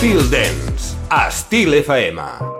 Feel Dance, Estil FM. Estil FM.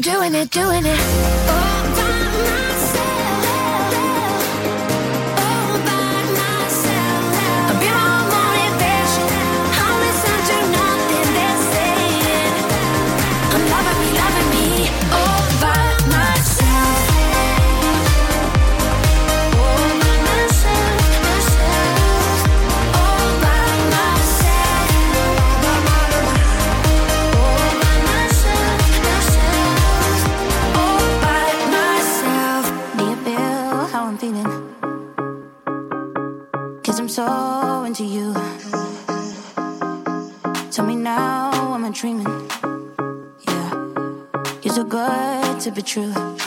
doing it, doing it. Oh. dreaming. Yeah, you're too good to be true.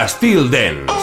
Estil Dance.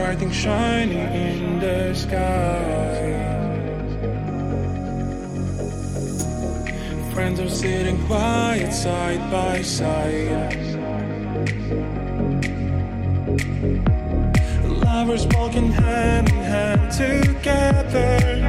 bright thing shining in the sky. Friends are sitting quiet side by side. Lovers walking hand in hand together.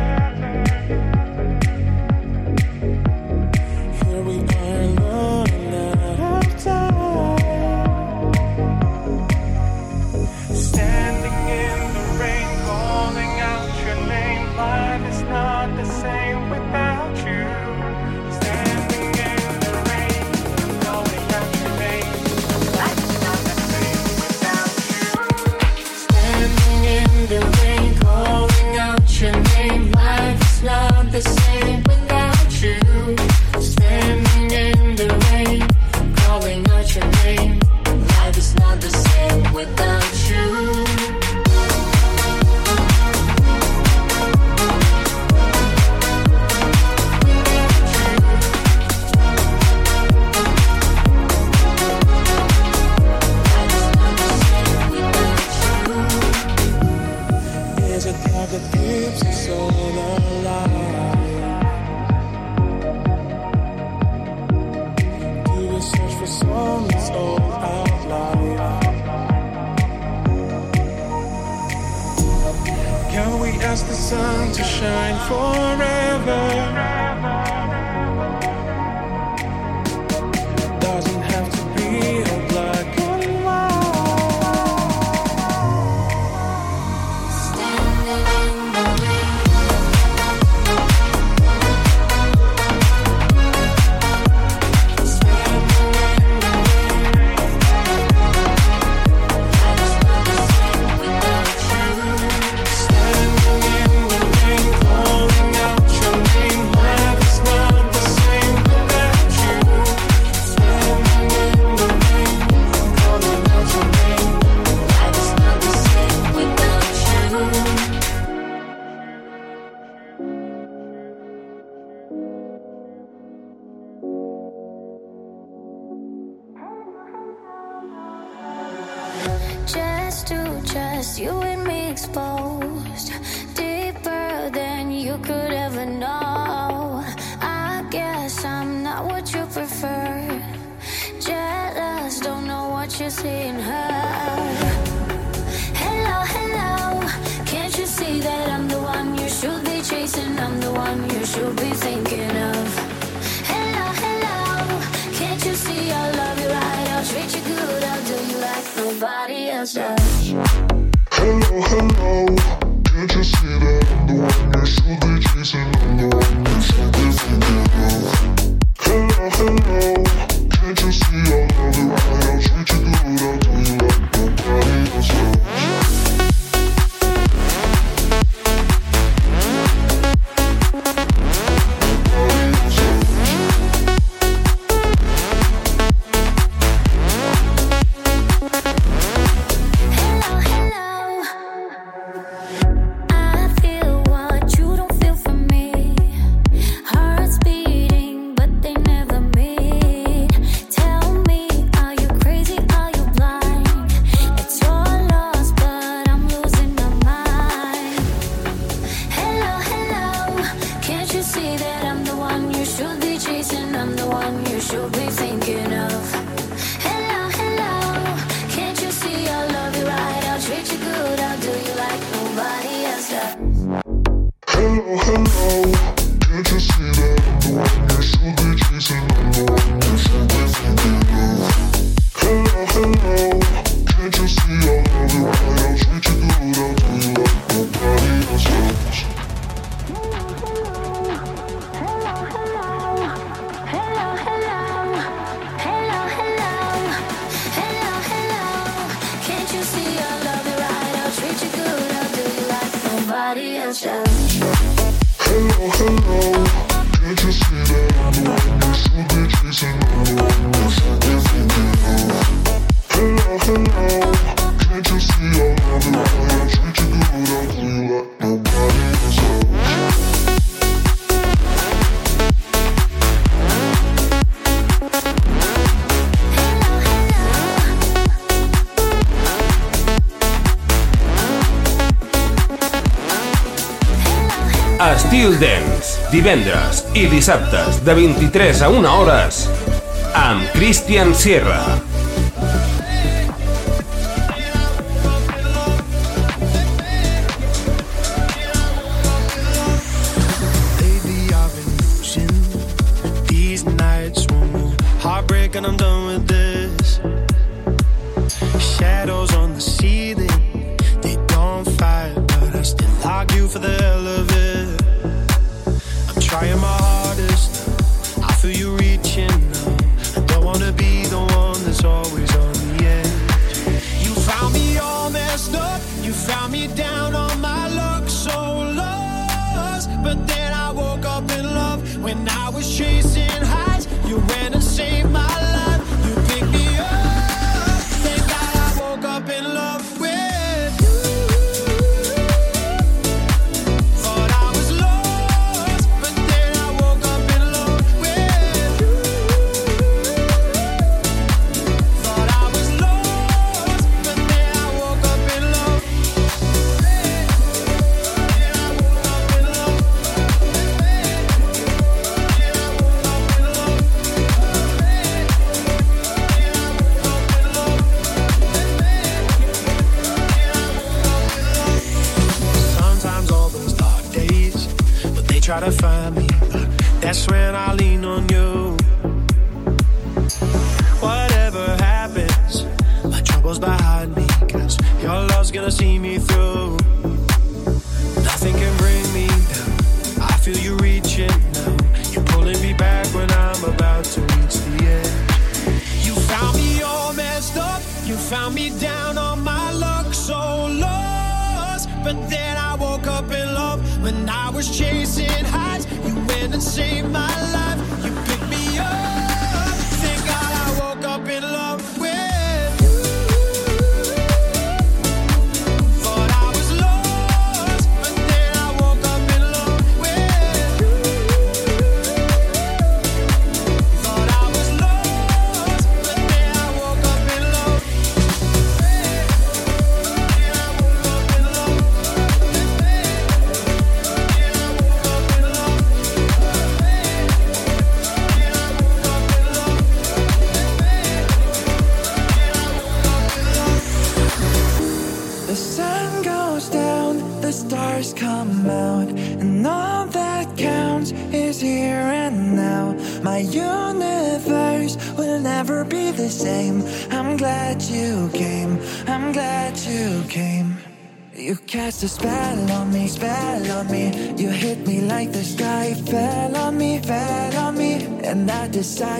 divendres i dissabtes de 23 a 1 hores amb Christian Sierra. and I'm done with this. Shadows on the ceiling, they don't fight, but I still argue for the hell of it.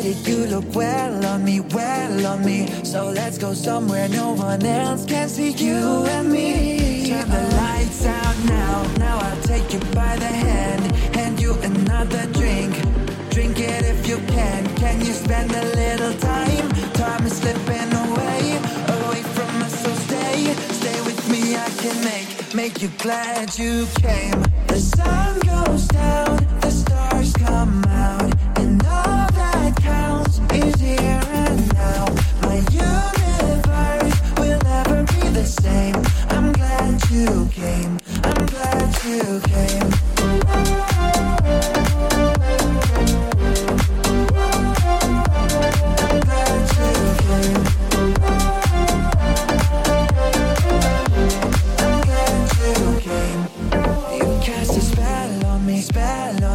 it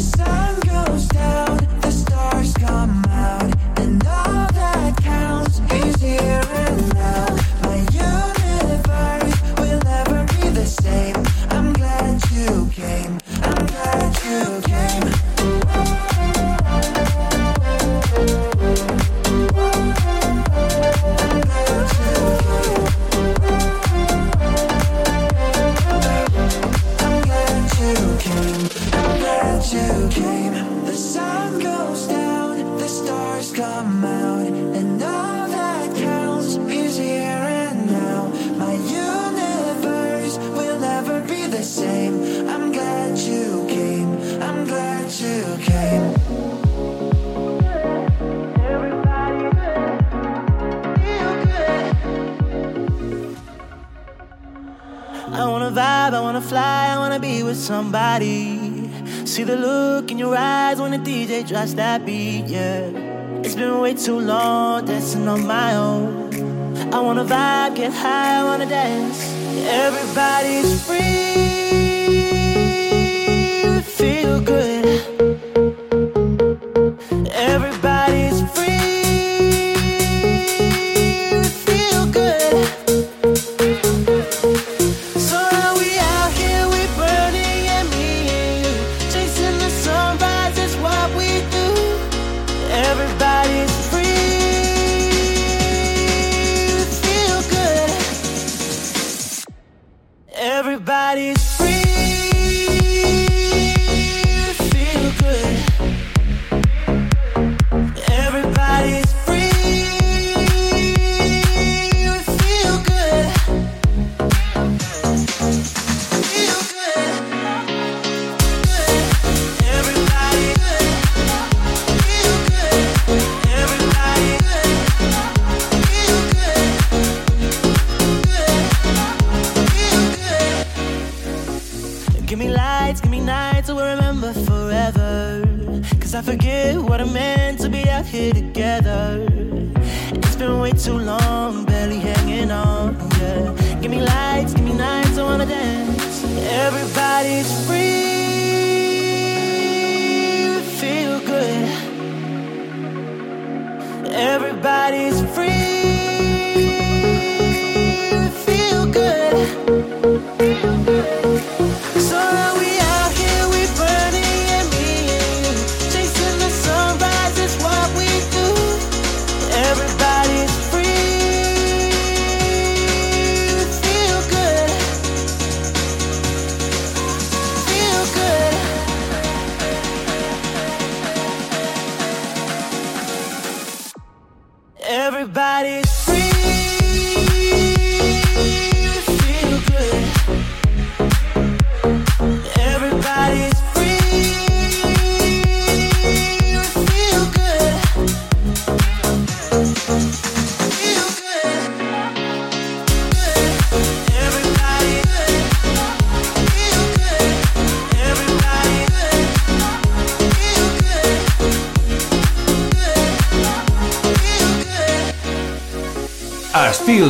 side somebody. See the look in your eyes when the DJ drops that beat, yeah. It's been way too long dancing on my own. I wanna vibe, get high, I wanna dance. Everybody's free, feel good.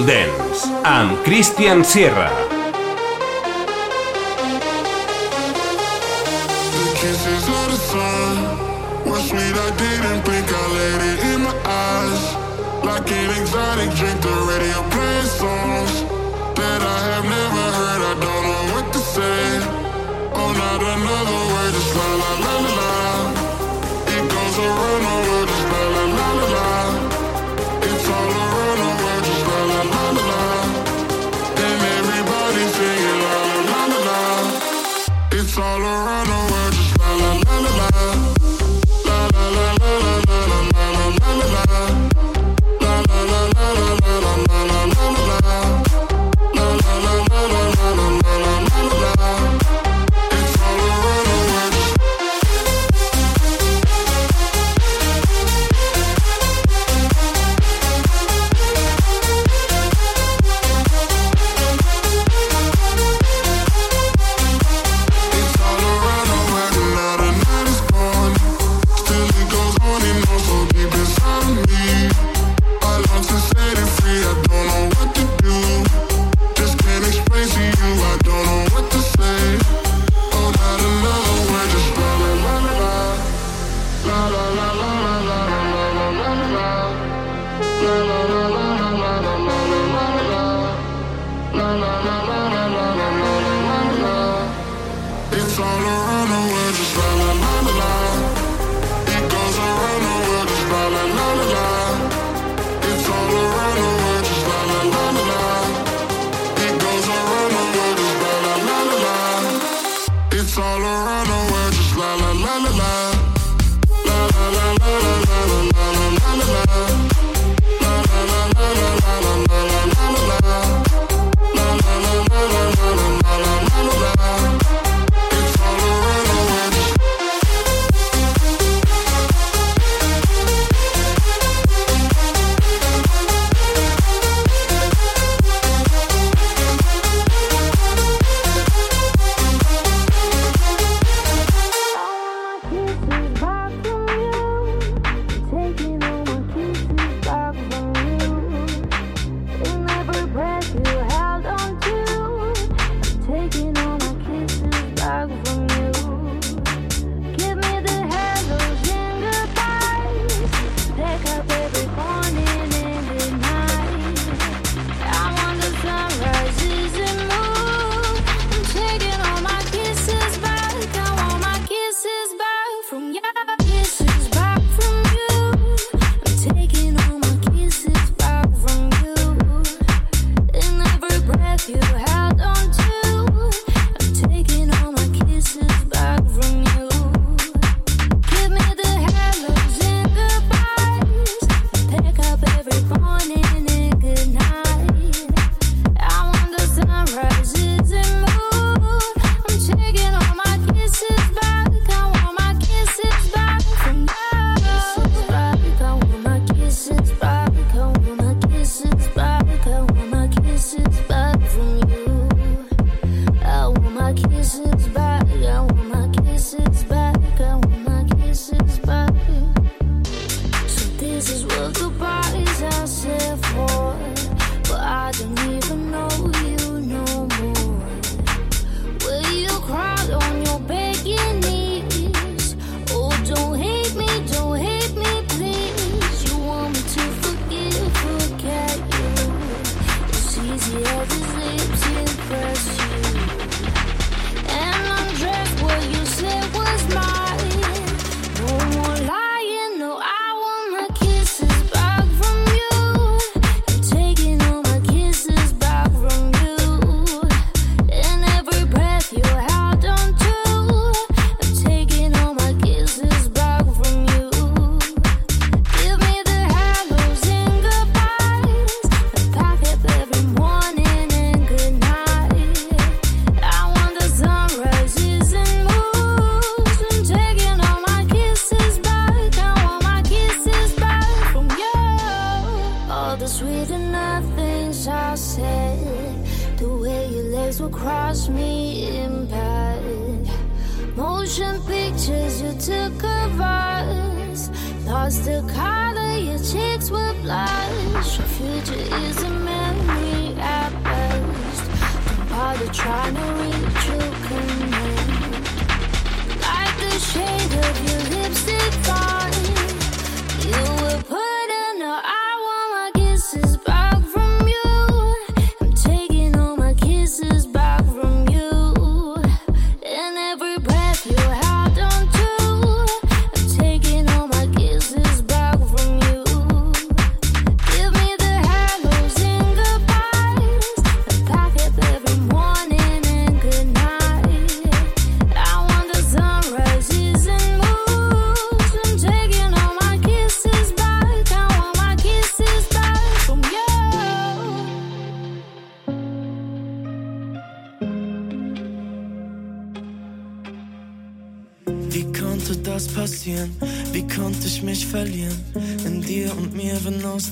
Dance and Christian Sierra.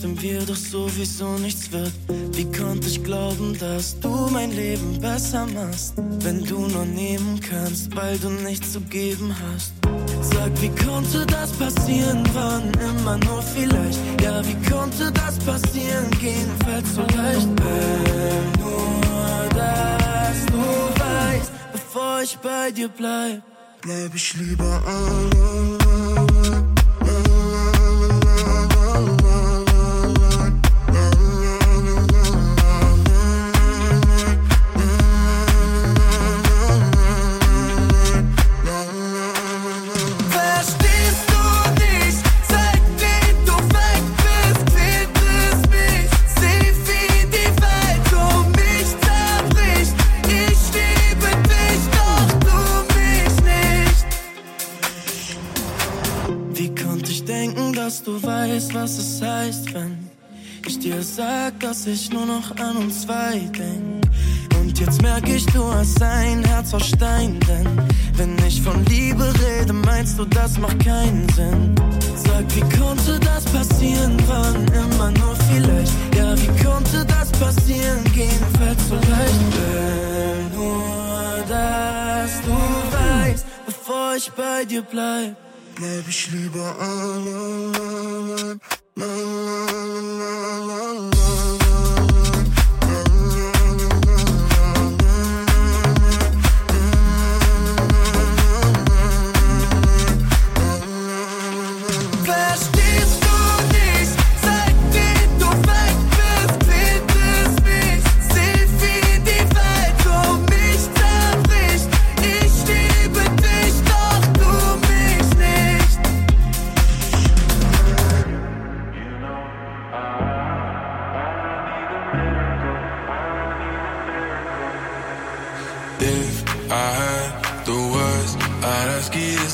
Dem Wir doch sowieso nichts wird. Wie konnte ich glauben, dass du mein Leben besser machst? Wenn du nur nehmen kannst, weil du nichts zu geben hast. Sag, wie konnte das passieren? Wann immer nur vielleicht. Ja, wie konnte das passieren? Gehen fällt so leicht. Wenn nur, dass du weißt, bevor ich bei dir bleib. Bleib ich lieber allein. Denken, dass du weißt, was es heißt, wenn ich dir sag, dass ich nur noch an uns zwei denk? Und jetzt merk ich, du hast ein Herz aus Stein, denn wenn ich von Liebe rede, meinst du, das macht keinen Sinn. Sag, wie konnte das passieren? Wann immer nur vielleicht. Ja, wie konnte das passieren? Gehen fällt so leicht. Will nur, dass du weißt, bevor ich bei dir bleib. Bleibst lieber allein. La la la la la.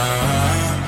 I,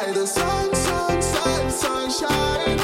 side, the sun, sun, sun, sunshine.